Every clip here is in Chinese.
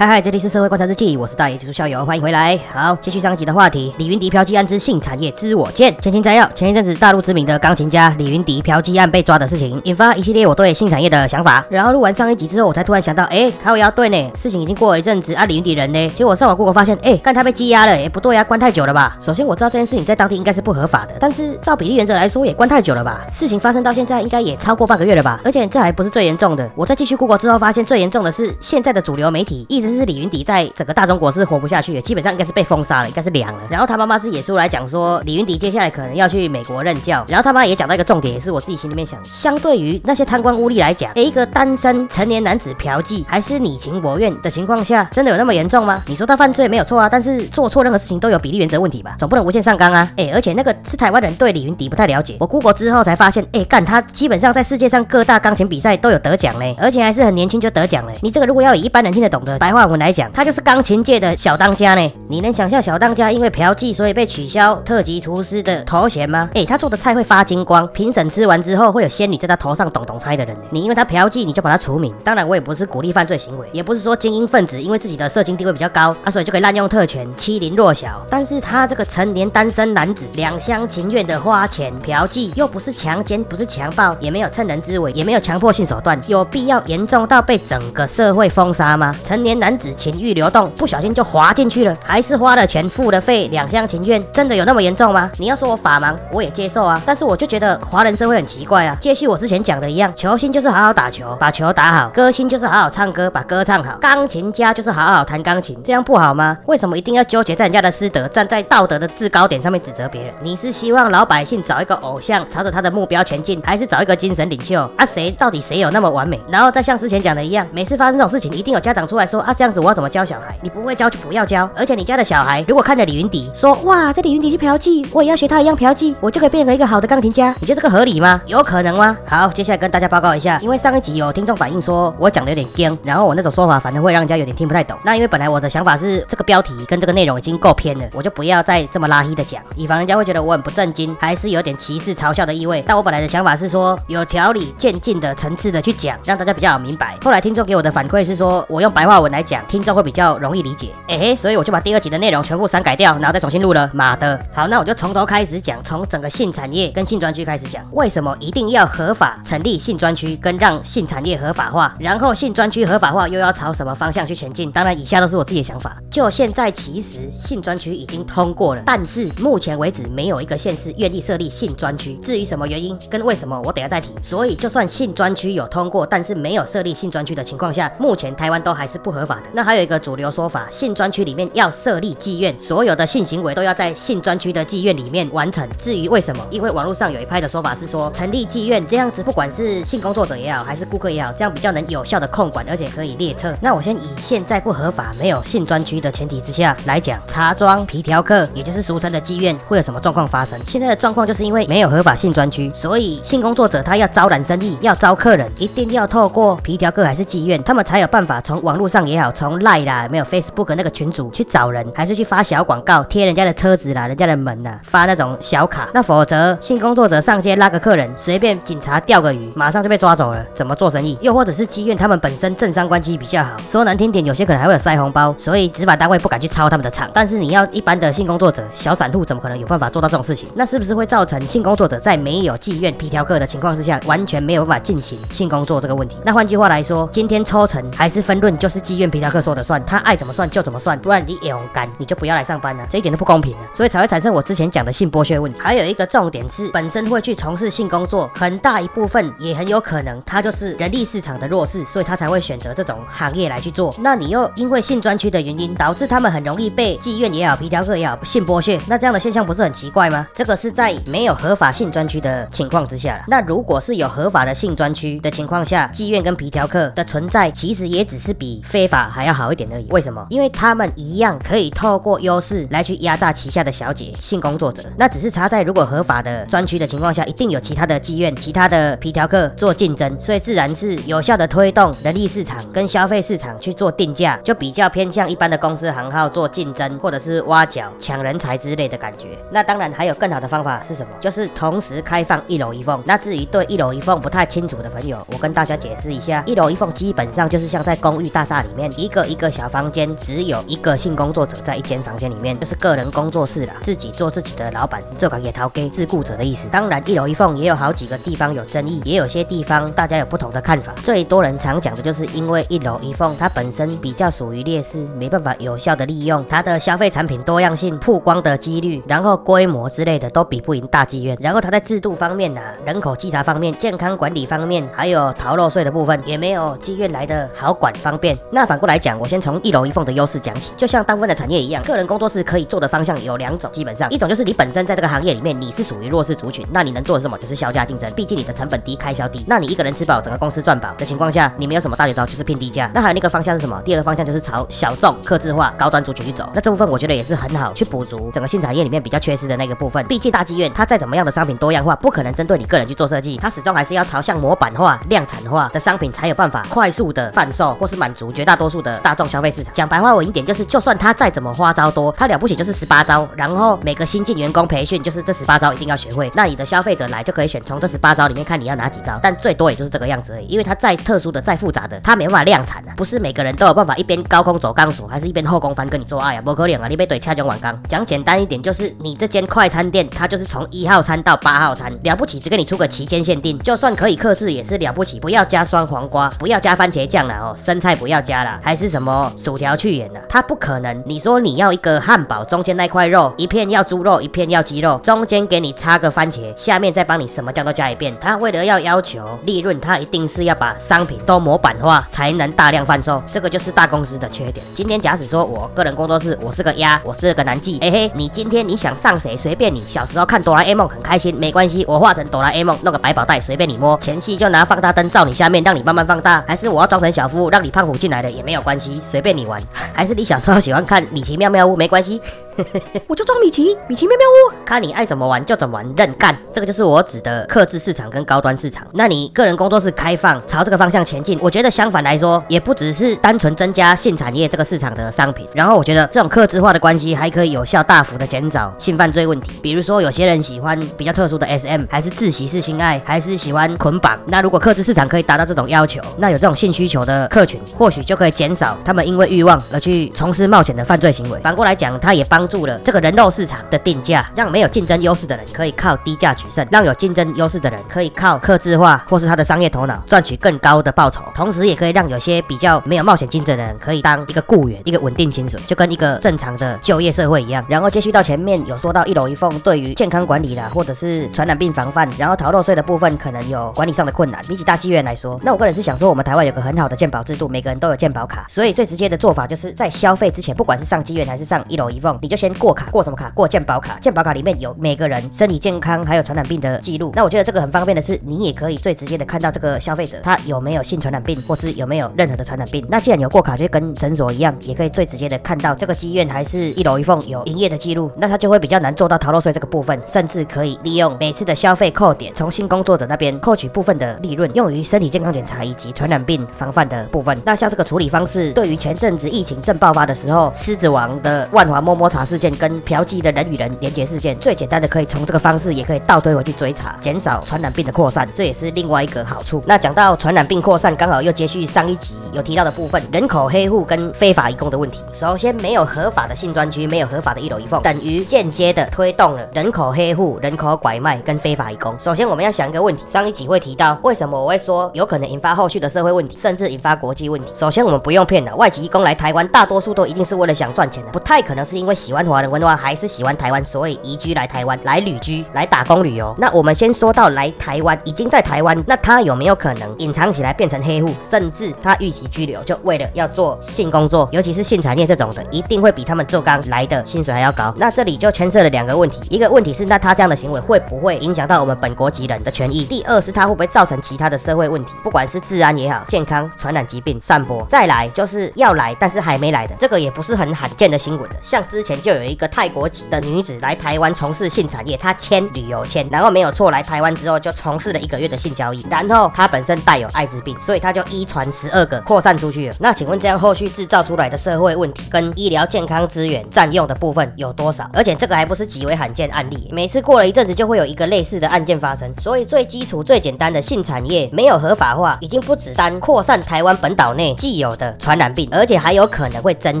嗨嗨，这里是社会观察日记，我是大爷技术校友，欢迎回来。好，继续上一集的话题，李云迪嫖妓案之性产业知我见。前情摘要：前一阵子大陆知名的钢琴家李云迪嫖妓案被抓的事情，引发一系列我对性产业的想法。然后录完上一集之后，我才突然想到，哎，靠腰对呢，事情已经过了一阵子啊，李云迪人呢？结果上网 Google 发现，哎，看他被羁押了，哎，不对呀，关太久了吧？首先我知道这件事情在当地应该是不合法的，但是照比例原则来说，也关太久了吧？事情发生到现在应该也超过半个月了吧？而且这还不是最严重的，我在继续 Google 之后发现，最严重的是现在的主流媒体，一直思是李云迪在。整个大中国是活不下去的，基本上应该是被封杀了，应该是凉了。然后他妈妈是也出来讲说，李云迪接下来可能要去美国任教。然后他妈也讲到一个重点，也是我自己心里面想，相对于那些贪官污吏来讲，一个单身成年男子嫖妓，还是你情我愿的情况下，真的有那么严重吗？你说他犯罪没有错啊，但是做错任何事情都有比例原则问题吧，总不能无限上纲啊。哎，而且那个是台湾人对李云迪不太了解，我 Google 之后才发现，哎，干他基本上在世界上各大钢琴比赛都有得奖嘞，而且还是很年轻就得奖了。你这个如果要以一般人听得懂的白话文来讲，他就是钢琴界的。小当家呢？你能想象小当家因为嫖妓所以被取消特级厨师的头衔吗？哎，他做的菜会发金光，评审吃完之后会有仙女在他头上咚咚猜的人。你因为他嫖妓，你就把他除名？当然，我也不是鼓励犯罪行为，也不是说精英分子因为自己的社经地位比较高啊，所以就可以滥用特权欺凌弱小。但是他这个成年单身男子两厢情愿的花钱嫖妓，又不是强奸，不是强暴，也没有趁人之危，也没有强迫性手段，有必要严重到被整个社会封杀吗？成年男男子情欲流动，不小心就。滑进去了，还是花了钱付了费，两厢情愿，真的有那么严重吗？你要说我法盲，我也接受啊。但是我就觉得华人社会很奇怪啊。接续我之前讲的一样，球星就是好好打球，把球打好；歌星就是好好唱歌，把歌唱好；钢琴家就是好好弹钢琴，这样不好吗？为什么一定要纠结在人家的师德，站在道德的制高点上面指责别人？你是希望老百姓找一个偶像，朝着他的目标前进，还是找一个精神领袖？啊，谁到底谁有那么完美？然后再像之前讲的一样，每次发生这种事情，一定有家长出来说啊，这样子我要怎么教小孩？你不会教就。不要教，而且你家的小孩如果看着李云迪说哇，这李云迪去嫖妓，我也要学他一样嫖妓，我就可以变成一个好的钢琴家，你觉得这个合理吗？有可能吗？好，接下来跟大家报告一下，因为上一集有听众反映说我讲的有点僵，然后我那种说法反正会让人家有点听不太懂。那因为本来我的想法是这个标题跟这个内容已经够偏了，我就不要再这么拉黑的讲，以防人家会觉得我很不正经，还是有点歧视嘲笑的意味。但我本来的想法是说有条理渐进的层次的去讲，让大家比较好明白。后来听众给我的反馈是说我用白话文来讲，听众会比较容易理解。哎，所以我就把。第二集的内容全部删改掉，然后再重新录了。妈的，好，那我就从头开始讲，从整个性产业跟性专区开始讲，为什么一定要合法成立性专区，跟让性产业合法化，然后性专区合法化又要朝什么方向去前进？当然，以下都是我自己的想法。就现在，其实性专区已经通过了，但是目前为止没有一个县市愿意设立性专区。至于什么原因跟为什么，我等下再提。所以，就算性专区有通过，但是没有设立性专区的情况下，目前台湾都还是不合法那还有一个主流说法，性专区里面要。设立妓院，所有的性行为都要在性专区的妓院里面完成。至于为什么，因为网络上有一派的说法是说，成立妓院这样子，不管是性工作者也好，还是顾客也好，这样比较能有效的控管，而且可以列册。那我先以现在不合法、没有性专区的前提之下来讲，茶庄、皮条客，也就是俗称的妓院，会有什么状况发生？现在的状况就是因为没有合法性专区，所以性工作者他要招揽生意、要招客人，一定要透过皮条客还是妓院，他们才有办法从网络上也好，从赖啦，没有 Facebook 那个群组去找。人还是去发小广告，贴人家的车子啦，人家的门呐，发那种小卡。那否则性工作者上街拉个客人，随便警察钓个鱼，马上就被抓走了。怎么做生意？又或者是妓院他们本身政商关系比较好，说难听点，有些可能还会有塞红包，所以执法单位不敢去抄他们的场。但是你要一般的性工作者，小散户怎么可能有办法做到这种事情？那是不是会造成性工作者在没有妓院皮条客的情况之下，完全没有办法进行性工作这个问题？那换句话来说，今天抽成还是分润，就是妓院皮条客说的算，他爱怎么算就怎么算，不然你有。干你就不要来上班了，这一点都不公平了，所以才会产生我之前讲的性剥削问题。还有一个重点是，本身会去从事性工作，很大一部分也很有可能他就是人力市场的弱势，所以他才会选择这种行业来去做。那你又因为性专区的原因，导致他们很容易被妓院也好、皮条客也好性剥削，那这样的现象不是很奇怪吗？这个是在没有合法性专区的情况之下了。那如果是有合法的性专区的情况下，妓院跟皮条客的存在，其实也只是比非法还要好一点而已。为什么？因为他们一样可以透过优势来去压榨旗下的小姐、性工作者。那只是差在如果合法的专区的情况下，一定有其他的妓院、其他的皮条客做竞争，所以自然是有效的推动人力市场跟消费市场去做定价，就比较偏向一般的公司行号做竞争，或者是挖角、抢人才之类的感觉。那当然还有更好的方法是什么？就是同时开放一楼一凤。那至于对一楼一凤不太清楚的朋友，我跟大家解释一下，一楼一凤基本上就是像在公寓大厦里面一个一个小房间，只有一个性工作者在一间房间里面，就是个人工作室啦，自己做自己的老板，这款也逃给自雇者的意思。当然，一楼一凤也有好几个地方有争议，也有些地方大家有不同的看法。最多人常讲的就是因为一楼一凤它本身比较属于劣势，没办法有效的利用它的消费产品多样性、曝光的几率，然后规模之类的都比不赢大妓院。然后它在制度方面呐、人口稽查方面、健康管理方面，还有逃漏税的部分，也没有妓院来的好管方便。那反过来讲，我先从一楼一凤的优势讲起，就像大部分的产业一样，个人工作室可以做的方向有两种，基本上一种就是你本身在这个行业里面你是属于弱势族群，那你能做什么？就是销价竞争，毕竟你的成本低，开销低。那你一个人吃饱，整个公司赚饱的情况下，你没有什么大绝招，就是拼低价。那还有那个方向是什么？第二个方向就是朝小众、客制化、高端族群去走。那这部分我觉得也是很好去补足整个性产业里面比较缺失的那个部分。毕竟大妓院它再怎么样的商品多样化，不可能针对你个人去做设计，它始终还是要朝向模板化、量产化的商品才有办法快速的贩售，或是满足绝大多数的大众消费市场。讲白话文一点，就是就算他再怎么花招多，他了不起就是十八招，然后每个新进员工培训就是这十八招一定要学会。那你的消费者来就可以选从这十八招里面看你要哪几招，但最多也就是这个样子而已。因为他再特殊的、再复杂的，他没办法量产啊，不是每个人都有办法一边高空走钢索，还是一边后空翻跟你做爱啊，不可能啊！你被怼掐中晚钢。讲简单一点，就是你这间快餐店，它就是从一号餐到八号餐，了不起只给你出个期间限定，就算可以克制也是了不起，不要加酸黄瓜，不要加番茄酱了哦，生菜不要加了，还是什么薯条去盐的，他不可能。你说你要一个汉堡，中间那块肉一片要猪肉，一片要鸡肉，中间给你插个番茄，下面再帮你什么酱都加一遍。他为了要要求利润，他一定是要把商品都模板化，才能大量贩售。这个就是大公司的缺点。今天假使说我个人工作室，我是个鸭，我是个男妓，嘿嘿，你今天你想上谁随便你。小时候看哆啦 A 梦很开心，没关系，我化成哆啦 A 梦，弄个百宝袋随便你摸。前戏就拿放大灯照你下面，让你慢慢放大，还是我要装成小夫，让你胖虎进来的也没有关系，随便你玩。还是你小时候喜欢看米奇妙妙屋，没关系。我就装米奇，米奇妙妙屋，看你爱怎么玩就怎么玩，任干。这个就是我指的克制市场跟高端市场。那你个人工作室开放，朝这个方向前进，我觉得相反来说，也不只是单纯增加性产业这个市场的商品。然后我觉得这种克制化的关系，还可以有效大幅的减少性犯罪问题。比如说有些人喜欢比较特殊的 SM，还是自习式性爱，还是喜欢捆绑。那如果克制市场可以达到这种要求，那有这种性需求的客群，或许就可以减少他们因为欲望而去从事冒险的犯罪行为。反过来讲，它也帮助了这个人肉市场的定价，让没有竞争优势的人可以靠低价取胜，让有竞争优势的人可以靠克制化或是他的商业头脑赚取更高的报酬，同时也可以让有些比较没有冒险精神的人可以当一个雇员，一个稳定薪水，就跟一个正常的就业社会一样。然后接续到前面有说到一楼一凤对于健康管理啦，或者是传染病防范，然后逃漏税的部分可能有管理上的困难。比起大妓院来说，那我个人是想说，我们台湾有个很好的健保制度，每个人都有健保卡，所以最直接的做法就是在消费之前，不管是上妓院还是上一楼一凤，你就先过卡，过什么卡？过健保卡。健保卡里面有每个人身体健康还有传染病的记录。那我觉得这个很方便的是，你也可以最直接的看到这个消费者他有没有性传染病，或是有没有任何的传染病。那既然有过卡，就跟诊所一样，也可以最直接的看到这个医院还是一楼一缝有营业的记录，那他就会比较难做到逃漏税这个部分，甚至可以利用每次的消费扣点，从性工作者那边扣取部分的利润，用于身体健康检查以及传染病防范的部分。那像这个处理方式，对于前阵子疫情正爆发的时候，狮子王的万华摸摸茶事件跟嫖妓的人与人连接事件，最简单的可以从这个方式，也可以倒推回去追查，减少传染病的扩散，这也是另外一个好处。那讲到传染病扩散，刚好又接续上一集有提到的部分，人口黑户跟非法移工的问题。首先，没有合法的性专区，没有合法的一楼一凤，等于间接的推动了人口黑户、人口拐卖跟非法移工。首先，我们要想一个问题，上一集会提到，为什么我会说有可能引发后续的社会问题，甚至引发国际问题。首先，我们不用骗了，外籍移工来台湾，大多数都一定是为了想赚钱的，不太可能是因为喜欢华人文化，还是喜欢台湾，所以移居来台湾来旅居，来打工旅游。那我们先说到来台湾，已经在台湾，那他有没有可能隐藏起来变成黑户，甚至他预期拘留，就为了要做性工作，尤其是性产业这种的，一定会比他们做刚来的薪水还要高。那这里就牵涉了两个问题，一个问题是，那他这样的行为会不会影响到我们本国籍人的权益？第二是他会不会造成其他的社会问题，不管是治安也好，健康、传染疾病散播。再来就是要来，但是还没来的，这个也不是很罕见的新闻的。像之前就有一个泰国籍的女子来台湾从事性产业，她签旅游签，然后没有错，来台湾之后就从事了一个月的性交易，然后她本身带有艾滋病，所以她就一传十二个扩散出去了。那请问这样后续制造出来的社会问题跟医疗健康资源占用的部分有多少？而且这个还不是极为罕见案例，每次过了一阵子就会有一个类似的案件发生。所以最基础、最简单的性产业没有合法化，已经不只单扩散台湾本岛内既有的传染病，而且还有可能会增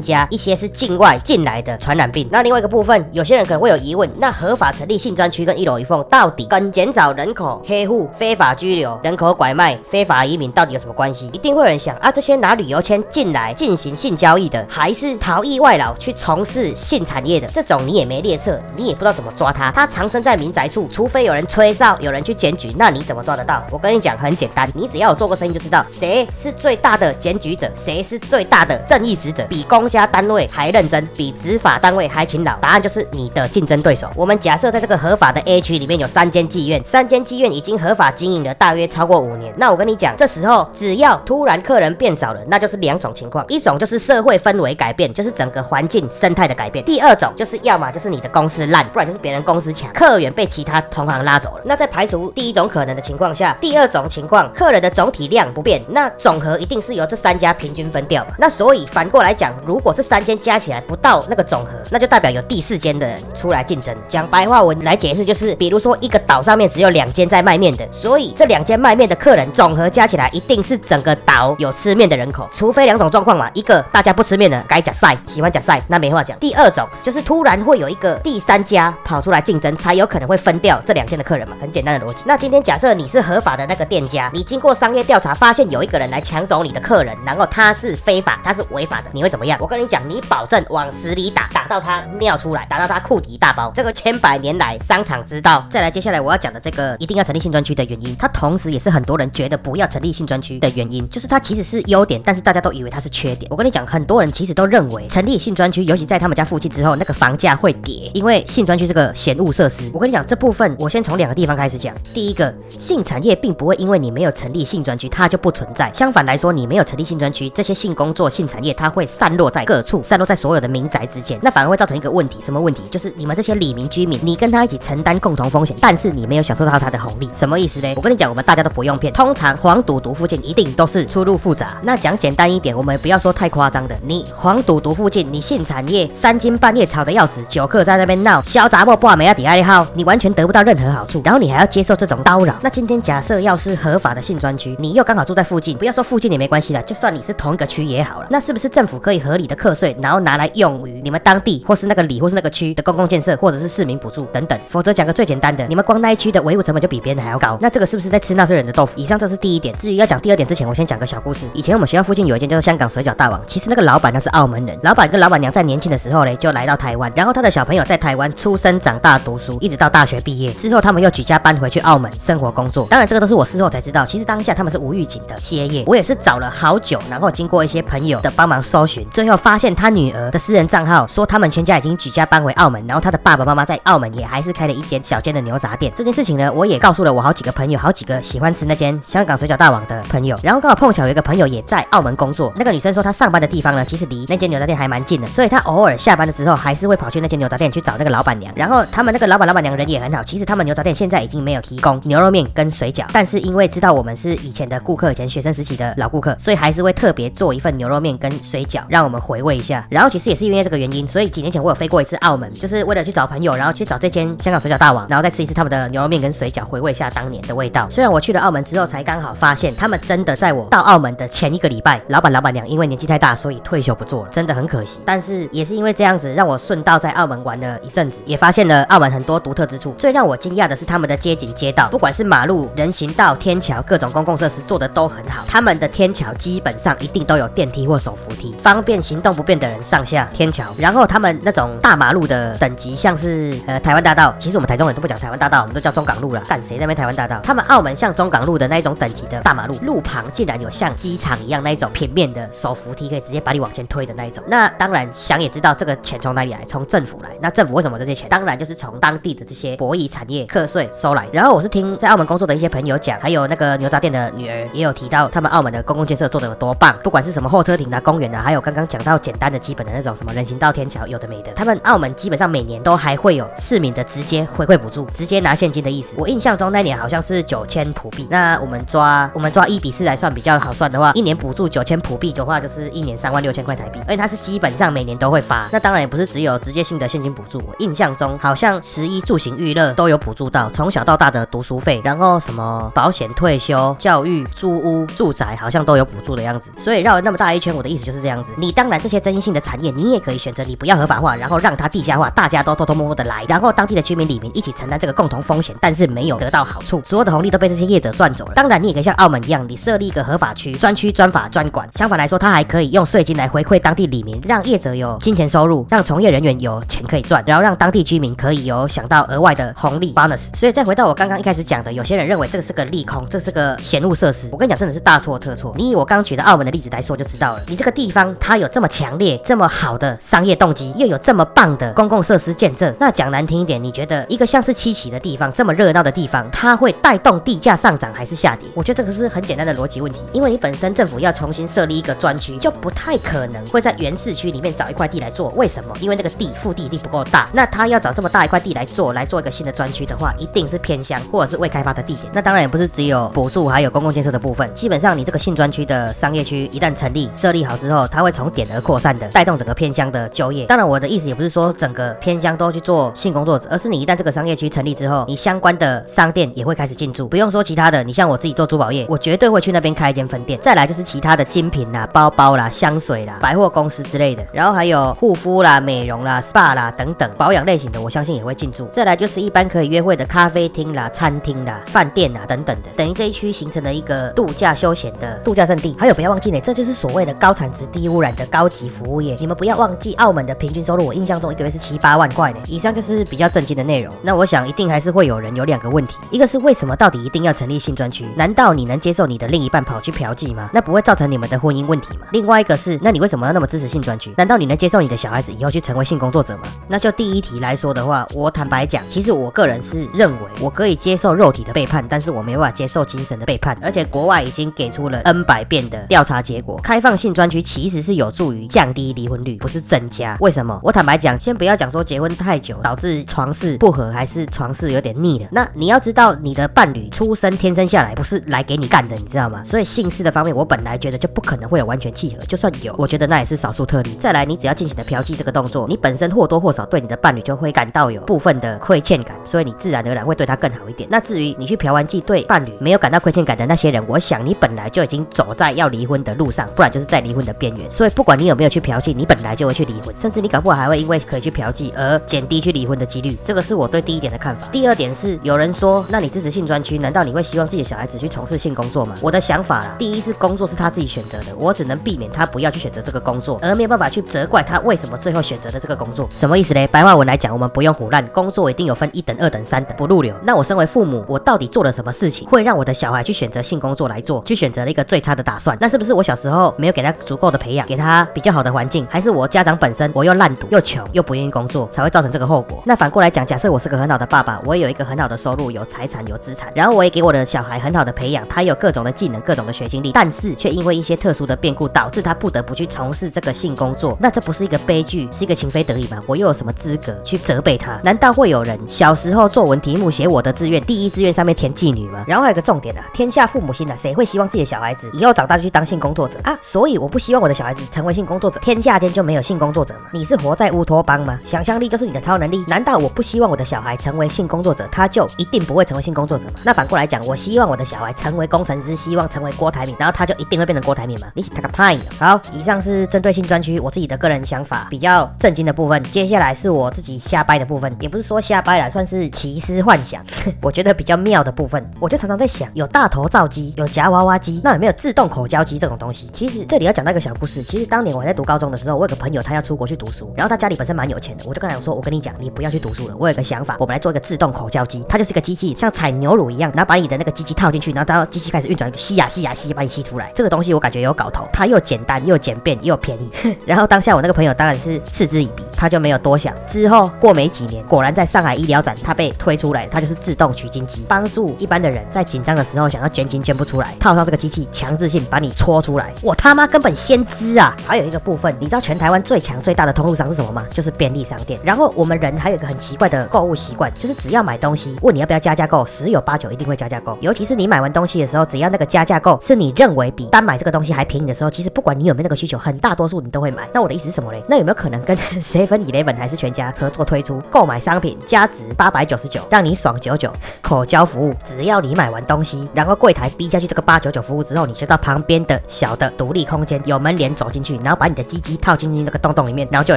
加一些是境外进来的传染病。那另外一个部分，有些人可能会有疑问：那合法成立性专区跟一楼一凤到底跟减少人口黑户、非法拘留、人口拐卖、非法移民到底有什么关系？一定会有人想啊，这些拿旅游签进来进行性交易的，还是逃逸外劳去从事性产业的？这种你也没列册，你也不知道怎么抓他。他藏身在民宅处，除非有人吹哨，有人去检举，那你怎么抓得到？我跟你讲，很简单，你只要做过生意就知道，谁是最大的检举者，谁是最大的正义使者，比公家单位还认真，比执法单位位还勤劳。答案就是你的竞争对手。我们假设在这个合法的 A 区里面有三间妓院，三间妓院已经合法经营了大约超过五年。那我跟你讲，这时候只要突然客人变少了，那就是两种情况，一种就是社会氛围改变，就是整个环境生态的改变；第二种就是要么就是你的公司烂，不然就是别人公司强，客源被其他同行拉走了。那在排除第一种可能的情况下，第二种情况，客人的总体量不变，那总和一定是由这三家平均分掉嘛。那所以反过来讲，如果这三间加起来不到那个总和，那就代表有第四间的人出来竞争。讲白话文来解释，就是比如说一个岛上面只有两间在卖面的，所以这两间卖面的客人总和加起来一定是整个岛有吃面的人口，除非两种状况嘛，一个大家不吃面的改假赛，喜欢假赛，那没话讲。第二种就是突然会有一个第三家跑出来竞争，才有可能会分掉这两间的客人嘛，很简单的逻辑。那今天假设你是合法的那个店家，你经过商业调查发现有一个人来抢走你的客人，然后他是非法，他是违法的，你会怎么样？我跟你讲，你保证往死里打，打到 他尿出来，打到他裤底一大包。这个千百年来商场之道。再来，接下来我要讲的这个一定要成立性专区的原因，它同时也是很多人觉得不要成立性专区的原因，就是它其实是优点，但是大家都以为它是缺点。我跟你讲，很多人其实都认为成立性专区，尤其在他们家附近之后，那个房价会跌，因为性专区是个嫌恶设施。我跟你讲，这部分我先从两个地方开始讲。第一个，性产业并不会因为你没有成立性专区，它就不存在。相反来说，你没有成立性专区，这些性工作、性产业，它会散落在各处，散落在所有的民宅之间，那反会造成一个问题，什么问题？就是你们这些里民居民，你跟他一起承担共同风险，但是你没有享受到他的红利，什么意思呢？我跟你讲，我们大家都不用骗，通常黄赌毒附近一定都是出入复杂。那讲简单一点，我们不要说太夸张的，你黄赌毒附近，你性产业三更半夜吵得要死，酒客在那边闹，小杂货挂美亚底爱好，你完全得不到任何好处，然后你还要接受这种叨扰。那今天假设要是合法的性专区，你又刚好住在附近，不要说附近也没关系了，就算你是同一个区也好了，那是不是政府可以合理的课税，然后拿来用于你们当地或是那个里或是那个区的公共建设，或者是市民补助等等？否则讲个最简单的，你们光那一区的维护成本就比别人还要高，那这个是不是在吃纳税人的豆腐？以上这是第一点。至于要讲第二点之前，我先讲个小故事。以前我们学校附近有一间叫做香港水饺大王，其实那个老板他是澳门人，老板跟老板娘在年轻的时候嘞就来到台湾，然后他的小朋友在台湾出生长大读书，一直到大学毕业之后，他们又举家搬回去澳门生活工作。当然这个都是我事后才知道，其实当下他们是无预警的歇业。我也是找了好久，然后经过一些朋友的帮忙搜寻，最后发现他女儿的私人账号说他们全家已经举家搬回澳门，然后他的爸爸妈妈在澳门也还是开了一间小间的牛杂店。这件事情呢，我也告诉了我好几个朋友，好几个喜欢吃那间香港水饺大王的朋友。然后刚好碰巧有一个朋友也在澳门工作，那个女生说她上班的地方呢，其实离那间牛杂店还蛮近的，所以她偶尔下班的时候还是会跑去那间牛杂店去找那个老板娘。然后他们那个老板老板娘人也很好，其实他们牛杂店现在已经没有提供牛肉面跟水饺，但是因为知道我们是以前的顾客，以前学生时期的老顾客，所以还是会特别做一份牛肉面跟水饺，让我们回味一下。然后其实也是因为这个原因，所以几年前我有飞过一次澳门，就是为了去找朋友，然后去找这间香港水饺大王，然后再吃一次他们的牛肉面跟水饺，回味一下当年的味道。虽然我去了澳门之后，才刚好发现他们真的在我到澳门的前一个礼拜，老板老板娘因为年纪太大，所以退休不做了，真的很可惜。但是也是因为这样子，让我顺道在澳门玩了一阵子，也发现了澳门很多独特之处。最让我惊讶的是他们的街景街道，不管是马路、人行道、天桥，各种公共设施做的都很好。他们的天桥基本上一定都有电梯或手扶梯，方便行动不便的人上下天桥。然后他他们那种大马路的等级，像是呃台湾大道，其实我们台中人都不讲台湾大道，我们都叫中港路了。干谁那边台湾大道？他们澳门像中港路的那一种等级的大马路，路旁竟然有像机场一样那一种平面的手扶梯，可以直接把你往前推的那一种。那当然想也知道这个钱从哪里来，从政府来。那政府为什么这些钱？当然就是从当地的这些博弈产业课税收来。然后我是听在澳门工作的一些朋友讲，还有那个牛杂店的女儿也有提到，他们澳门的公共建设做的有多棒，不管是什么候车亭啊、公园啊，还有刚刚讲到简单的基本的那种什么人行道、天桥，有的没的。他们澳门基本上每年都还会有市民的直接回馈补助，直接拿现金的意思。我印象中那年好像是九千普币。那我们抓我们抓一比四来算比较好算的话，一年补助九千普币的话，就是一年三万六千块台币。而且它是基本上每年都会发。那当然也不是只有直接性的现金补助，我印象中好像食衣住行娱乐都有补助到，从小到大的读书费，然后什么保险、退休、教育、租屋、住宅，好像都有补助的样子。所以绕了那么大一圈，我的意思就是这样子。你当然这些争议性的产业，你也可以选择你不要合法化，然后让它地下化，大家都偷偷摸摸的来，然后当地的居民里面一起承担这个共同风险，但是没有得到好处，所有的红利都被这些业者赚走了。当然，你也可以像澳门一样，你设立一个合法区，专区专法专管。相反来说，它还可以用税金来回馈当地里民，让业者有金钱收入，让从业人员有钱可以赚，然后让当地居民可以有想到额外的红利 bonus。所以再回到我刚刚一开始讲的，有些人认为这个是个利空，这是个险恶设施。我跟你讲，真的是大错特错。你以我刚举的澳门的例子来说就知道了，你这个地方它有这么强烈、这么好的商业动机，又有这么棒的公共设施建设，那讲难听一点，你觉得一个像是七期的地方，这么热闹的地方，它会带动地价上涨还是下跌？我觉得这个是很简单的逻辑问题，因为你本身政府要重新设立一个专区，就不太可能会在原市区里面找一块地来做。为什么？因为那个地腹地一定不够大。那他要找这么大一块地来做，来做一个新的专区的话，一定是偏乡或者是未开发的地点。那当然也不是只有补助，还有公共建设的部分。基本上你这个新专区的商业区一旦成立设立好之后，它会从点而扩散的，带动整个偏乡的就业。当然我的意思也不是说整个偏乡都去做性工作者，而是你一旦这个商业区成立之后，你相关的商店也会开始进驻。不用说其他的，你像我自己做珠宝业，我绝对会去那边开一间分店。再来就是其他的精品啦、包包啦、香水啦、百货公司之类的，然后还有护肤啦、美容啦、SPA 啦等等保养类型的，我相信也会进驻。再来就是一般可以约会的咖啡厅啦、餐厅啦、饭店啦等等的，等于这一区形成了一个度假休闲的度假胜地。还有不要忘记呢，这就是所谓的高产值、低污染的高级服务业。你们不要忘记，澳门的平平均收入，我印象中一个月是七八万块呢。以上就是比较震惊的内容。那我想一定还是会有人有两个问题，一个是为什么到底一定要成立性专区？难道你能接受你的另一半跑去嫖妓吗？那不会造成你们的婚姻问题吗？另外一个是，那你为什么要那么支持性专区？难道你能接受你的小孩子以后去成为性工作者吗？那就第一题来说的话，我坦白讲，其实我个人是认为我可以接受肉体的背叛，但是我没办法接受精神的背叛。而且国外已经给出了 N 百遍的调查结果，开放性专区其实是有助于降低离婚率，不是增加。为为什么？我坦白讲，先不要讲说结婚太久导致床事不和，还是床事有点腻了。那你要知道，你的伴侣出生天生下来不是来给你干的，你知道吗？所以姓氏的方面，我本来觉得就不可能会有完全契合，就算有，我觉得那也是少数特例。再来，你只要进行了嫖妓这个动作，你本身或多或少对你的伴侣就会感到有部分的亏欠感，所以你自然而然会对他更好一点。那至于你去嫖完妓对伴侣没有感到亏欠感的那些人，我想你本来就已经走在要离婚的路上，不然就是在离婚的边缘。所以不管你有没有去嫖妓，你本来就会去离婚，甚至你搞不好还会因为可以去嫖妓而减低去离婚的几率。这个是我对第一点的看法。第二点是有人说，那你支持性专区，难道你会希望自己的小孩子去从事性工作吗？我的想法啦，第一是工作是他自己选择的，我只能避免他不要去选择这个工作，而没有办法去责怪他为什么最后选择了这个工作。什么意思嘞？白话文来讲，我们不用胡乱，工作一定有分一等、二等、三等，不入流。那我身为父母，我到底做了什么事情，会让我的小孩去选择性工作来做，去选择了一个最差的打算？那是不是我小时候没有给他足够的培养，给他比较好的环境，还是我家长本身我又烂赌又穷又不愿意工作，才会造成这个后果？那反过来讲，假设我是个很好的爸爸，我也有一个很好的收入，有财产有资产，然后我也给我的小孩很好的培养，他有各种的技能、各种的学经历，但是却因为一些特殊的变故，导致他不得不去从事这个性工作，那这不是一个悲剧，是一个情非得已吗？我又有什么资格去责备他？难道会有人小时候作文题目写我的志愿，第一志愿上面填妓女吗？然后还有个重点啊，天下父母心啊，谁会希望自己的小孩子以后长大就去当性工作者啊？所以我不希望我的小孩子成为性工作者，天下间就没有性工作者吗？你是活在乌托邦吗？想象力就是你的超能力？难道我不希望我的小孩成为性工作者，他就一定不会成为性工作者吗？那反过来讲，我希望我的小孩成为工程师，希望成为郭台铭，然后他就一定会变成郭台铭吗？你他个派！好，以上是针对性专区我自己的个人想法，比较震惊的部分。接下来是我自己瞎掰的部分，也不是说瞎掰啦，算是奇思幻想。我觉得比较妙的部分，我就常常在想，有大头照机，有夹娃娃机，那有没有自动口交机这种东西？其实这里要讲到一个小故事。其实当年我在读高中的时候，我有个朋友他要出国去读读书。然后他家里本身蛮有钱的，我就跟他讲说，我跟你讲，你不要去读书了，我有个想法，我们来做一个自动口交机，它就是一个机器，像采牛乳一样，然后把你的那个机器套进去，然后到机器开始运转，吸呀吸呀吸，把你吸出来。这个东西我感觉有搞头，它又简单又简便又便宜。然后当下我那个朋友当然是嗤之以鼻，他就没有多想。之后过没几年，果然在上海医疗展，他被推出来，他就是自动取精机，帮助一般的人在紧张的时候想要捐精捐不出来，套上这个机器，强制性把你戳出来。我他妈根本先知啊！还有一个部分，你知道全台湾最强最大的通路商是什么吗？就是便利商店。然后我们人还有一个很奇怪的购物习惯，就是只要买东西，问你要不要加价购，十有八九一定会加价购。尤其是你买完东西的时候，只要那个加价购是你认为比单买这个东西还便宜的时候，其实不管你有没有那个需求，很大多数你都会买。那我的意思是什么嘞？那有没有可能跟 Seven Eleven 还是全家合作推出购买商品加值八百九十九，让你爽九九口交服务？只要你买完东西，然后柜台逼下去这个八九九服务之后，你就到旁边的小的独立空间，有门帘走进去，然后把你的鸡鸡套进去那个洞洞里面，然后就有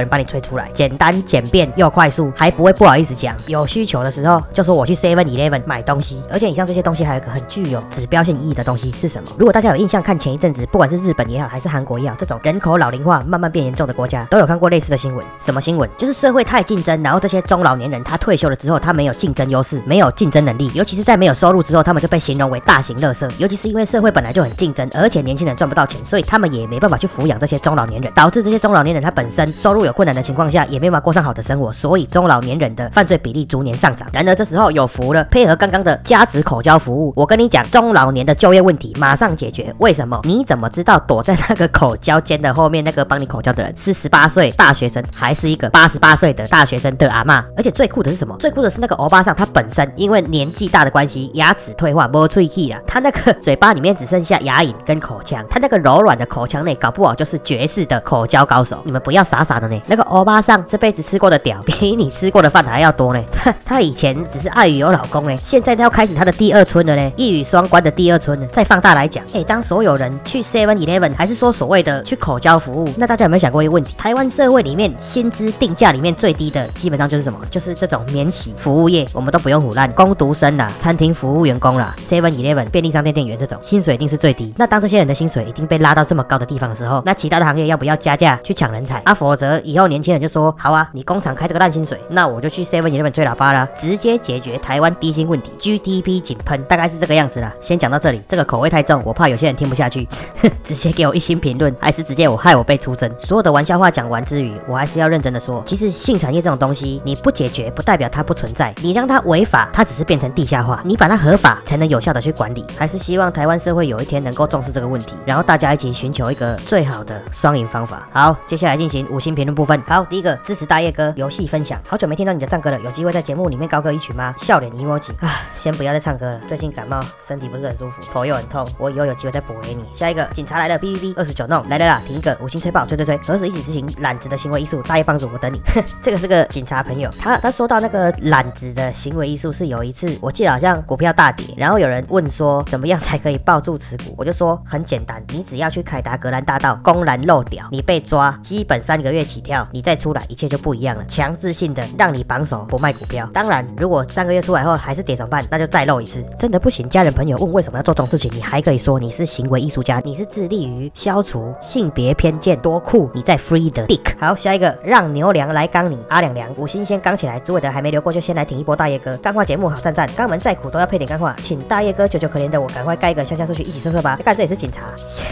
人帮你吹出来，简单简便又快速，还不会不好意思讲。有需求的时候就说我去 Seven Eleven 买东西。而且以上这些东西还有一个很具有指标性意义的东西是什么？如果大家有印象，看前一阵子不管是日本也好，还是韩国也好，这种人口老龄化慢慢变严重的国家，都有看过类似的新闻。什么新闻？就是社会太竞争，然后这些中老年人他退休了之后，他没有竞争优势，没有竞争能力，尤其是在没有收入之后，他们就被形容为大型乐色。尤其是因为社会本来就很竞争，而且年轻人赚不到钱，所以他们也没办法去抚养这些中老年人，导致这些中老年人他本身收入有困难的情况下，也没法过上好的生活，所以中老年人的犯罪比例逐年上涨。然而这时候有福了，配合刚刚的加值口交服务，我跟你讲，中老年的就业问题马上解决。为什么？你怎么知道躲在那个口交间的后面那个帮你口交的人？是十八岁大学生，还是一个八十八岁的大学生的阿妈？而且最酷的是什么？最酷的是那个欧巴桑他本身因为年纪大的关系，牙齿退化，没脆气了，他那个嘴巴里面只剩下牙龈跟口腔，他那个柔软的口腔内搞不好就是绝世的口交高手。你们不要傻傻的那个欧巴桑这辈子吃过的屌 比你吃过的饭还要多呢。他 他以前只是碍于有老公呢，现在他要开始他的第二春了呢，一语双关的第二春呢。再放大来讲，哎，当所有人去 Seven Eleven，还是说所谓的去口交服务，那大家有没有想过一个问题？台湾社会里面薪资定价里面最低的，基本上就是什么？就是这种免洗服务业，我们都不用胡烂，工读生啦，餐厅服务员工啦，Seven Eleven 便利商店店员这种薪水一定是最低。那当这些人的薪水已经被拉到这么高的地方的时候，那其他的行业要不要加价去抢人才啊？否则以后年轻人就说，好啊，你工厂开这个烂薪水，那我就去 Seven Eleven 吹喇叭啦，直接解决台湾低薪问题，GDP 井喷，大概是这个样子啦。先讲到这里，这个口味太重，我怕有些人听不下去，直接给我一星评论，还是直接我害我被出征。所有的玩笑话讲完之余，我还是要认真的说，其实性产业这种东西，你不解决不代表它不存在，你让它违法，它只是变成地下化，你把它合法才能有效的去管理。还是希望台湾社会有一天能够重视这个问题，然后大家一起寻求一个最好的双赢方法。好，接下来进行五星评评论部分。好，第一个支持大叶哥游戏分享，好久没听到你的赞歌了，有机会在节目里面高歌一曲吗？笑脸 emoji。啊，先不要再唱歌了，最近感冒，身体不是很舒服，头又很痛，我以后有机会再补给你。下一个警察来了，B B B 二十九弄来了啦，停一个五星吹爆，吹吹吹，何时一起执行懒子的行为艺术？大叶帮主，我等你。这个是个警察朋友，他他说到那个懒子的行为艺术是有一次，我记得好像股票大跌，然后有人问说怎么样才可以抱住持股，我就说很简单，你只要去凯达格兰大道公然漏屌，你被抓，基本三个月起跳，你再出来，一切就不一样了。强制性的让你绑手不卖股票，当然如果三个月出来后还是跌怎么办？那就再漏一次，真的不行。家人朋友问为什么要做这种事情，你还可以说你是行为艺术家，你是致力于消除性别偏见，多酷！你在 free 的 dick。好，下一个让牛粮来刚你阿两两五星先刚起来，主委的还没流过就先来挺一波大叶哥，干话节目好赞赞，肛门再苦都要配点干话，请大叶哥久久可怜的我赶快盖一个乡下社区一起色色吧。看 这也是警察，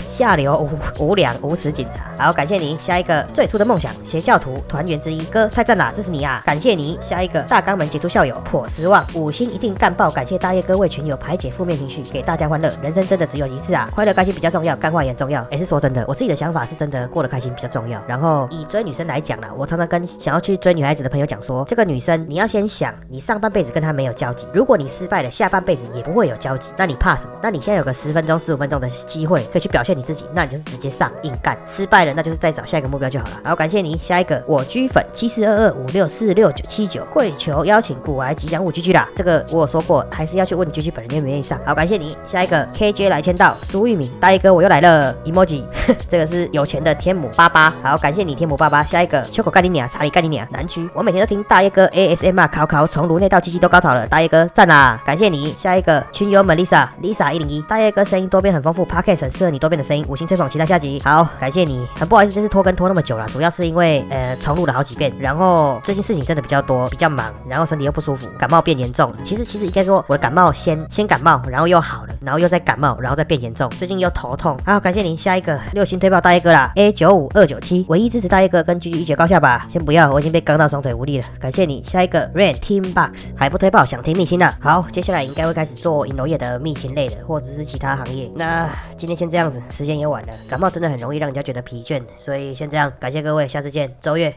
下流无无良无耻警察。好，感谢你。下一个最初的梦想邪教徒团员之一哥太赞啦，支持你啊，感谢你。下一个大肛门杰出校友颇失望，五星一定干爆，感谢大叶哥为群友排解负面情绪，给大家欢乐。人生真的只有一次啊，快乐开心比较重要，干话也重要。也是说真的，我自己的想法是真的过得开心比较重要。然后以追女生来讲啦，我常常跟想要去追女孩子的朋友讲说，这个女生你要先想，你上半辈子跟她没有交集，如果你失败了，下半辈子也不会有交集，那你怕什么？那你现在有个十分钟、十五分钟的机会可以去表现你自己，那你就是直接上硬干。失败了，那就是再找下一个目标就好了。好，感谢你。下一个我居粉七四二二五六四六九七九，跪求邀请古玩吉祥物居居啦。这个我有说过，还是要去问居居本人愿不愿意上。好，感谢你。下一个 KJ 来签到，苏玉敏大一哥我又来了，emoji，这个是有钱的天母爸爸。好，感谢你天母爸爸。下一个秋口口干你娘，查理干你娘。南区，我每天都听大叶哥 ASMR 考考，从颅内到鸡鸡都高潮了。大叶哥赞啦，感谢你。下一个群友们 Lisa，Lisa 一零一，大叶哥声音多变很丰富，Podcast 很适合你多变的声音，五星吹捧，期待下集。好，感谢你。很不好意思，这次拖更拖那么久了，主要是因为呃重录了好几遍，然后最近事情真的比较多，比较忙，然后身体又不舒服，感冒变严重了。其实其实应该说我的感冒先先感冒，然后又好了，然后又再感冒，然后再变严重，最近又头痛。好，感谢您。下一个六星推爆大叶哥啦，A 九五二九七，唯一支持大叶哥跟 G G 一决高下吧。先不要，我已经被刚到双腿无力了。感谢你。下一个 Rain Team Box 还不推爆，想听秘辛呐？好，接下来应该会开始做银楼业的秘辛类的，或者是其他行业。那今天先这样子，时间也晚了，感冒真的很容易让人家觉得疲倦，所以先这样。感谢各位，下次见，周月。